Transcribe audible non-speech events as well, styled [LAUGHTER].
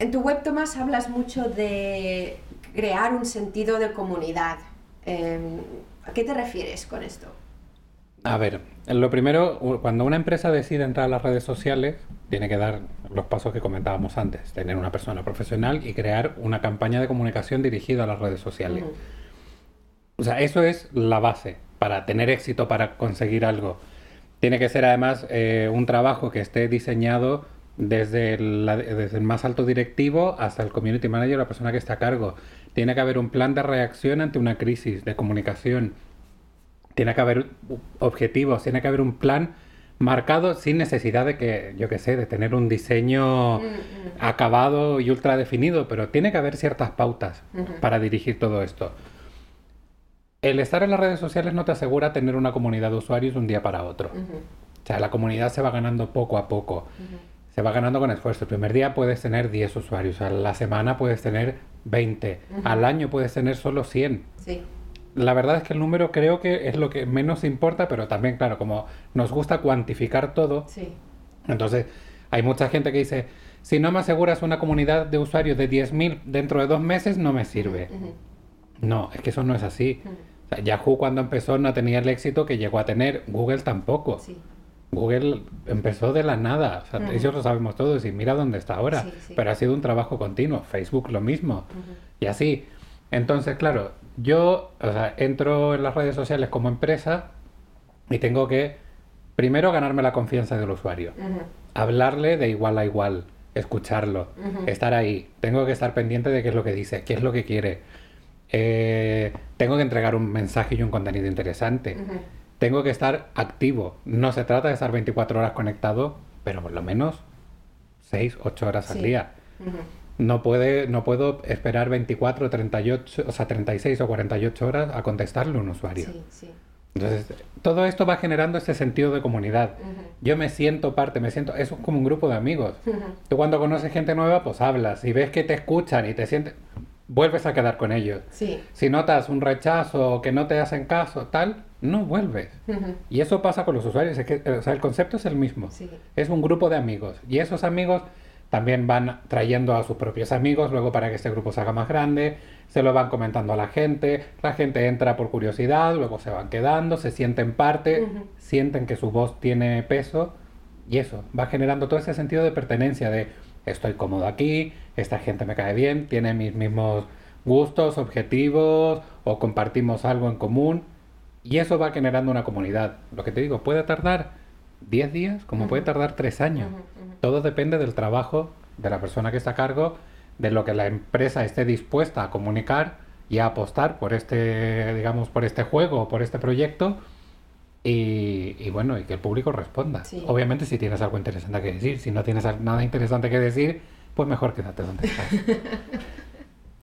En tu web, Tomás, hablas mucho de crear un sentido de comunidad. Em, ¿A qué te refieres con esto? A ver, lo primero, cuando una empresa decide entrar a las redes sociales, tiene que dar los pasos que comentábamos antes, tener una persona profesional y crear una campaña de comunicación dirigida a las redes sociales. O sea, eso es la base para tener éxito, para conseguir algo. Tiene que ser además eh, un trabajo que esté diseñado desde, desde el más alto directivo hasta el community manager, la persona que está a cargo. Tiene que haber un plan de reacción ante una crisis de comunicación tiene que haber objetivos, tiene que haber un plan marcado sin necesidad de que, yo qué sé, de tener un diseño mm, mm. acabado y ultra definido, pero tiene que haber ciertas pautas para dirigir todo esto. El estar en las redes sociales no te asegura tener una comunidad de usuarios de un día para otro. O sea, la comunidad se va ganando poco a poco. Se va ganando con esfuerzo. El primer día puedes tener 10 usuarios, a la semana puedes tener 20, al año puedes tener solo 100. Sí la verdad es que el número creo que es lo que menos importa, pero también, claro, como nos gusta cuantificar todo, sí. entonces hay mucha gente que dice, si no me aseguras una comunidad de usuarios de 10.000 dentro de dos meses, no me sirve. No, es que eso no es así. Yahoo cuando empezó no tenía el éxito que llegó a tener, Google tampoco. Sí. Google empezó de la nada, o sea, ellos lo sabemos todos y mira dónde está ahora, pero ha sido un trabajo continuo, Facebook lo mismo, y así. Entonces, claro, yo o sea, entro en las redes sociales como empresa y tengo que primero ganarme la confianza del usuario, hablarle de igual a igual, escucharlo, estar ahí, tengo que estar pendiente de qué es lo que dice, qué es lo que quiere, eh, tengo que entregar un mensaje y un contenido interesante, tengo que estar activo, no se trata de estar 24 horas conectado, pero por lo menos 6, 8 horas al día. No, puede, no puedo esperar 24, 38, o sea, 36 o 48 horas a contestarle a un usuario. Entonces, todo esto va generando ese sentido de comunidad. Yo me siento parte, me siento, es como un grupo de amigos. Tú cuando conoces gente nueva, pues hablas y ves que te escuchan y te sientes, vuelves a quedar con ellos. Si notas un rechazo o que no te hacen caso, tal, no vuelves. Y eso pasa con los usuarios, es que, o sea, el concepto es el mismo. Es un grupo de amigos y esos amigos también van trayendo a sus propios amigos, luego para que este grupo se haga más grande, se lo van comentando a la gente, la gente entra por curiosidad, luego se van quedando, se sienten parte, sienten que su voz tiene peso y eso, va generando todo ese sentido de pertenencia, de estoy cómodo aquí, esta gente me cae bien, tiene mis mismos gustos, objetivos o compartimos algo en común y eso va generando una comunidad. Lo que te digo, puede tardar 10 días como puede tardar 3 años. Todo depende del trabajo de la persona que está a cargo, de lo que la empresa esté dispuesta a comunicar y a apostar por este, digamos, por este juego, por este proyecto. Y, bueno, y que el público responda. Obviamente si tienes algo interesante que decir, si no tienes nada interesante que decir, pues mejor quédate donde estás. [LAUGHS]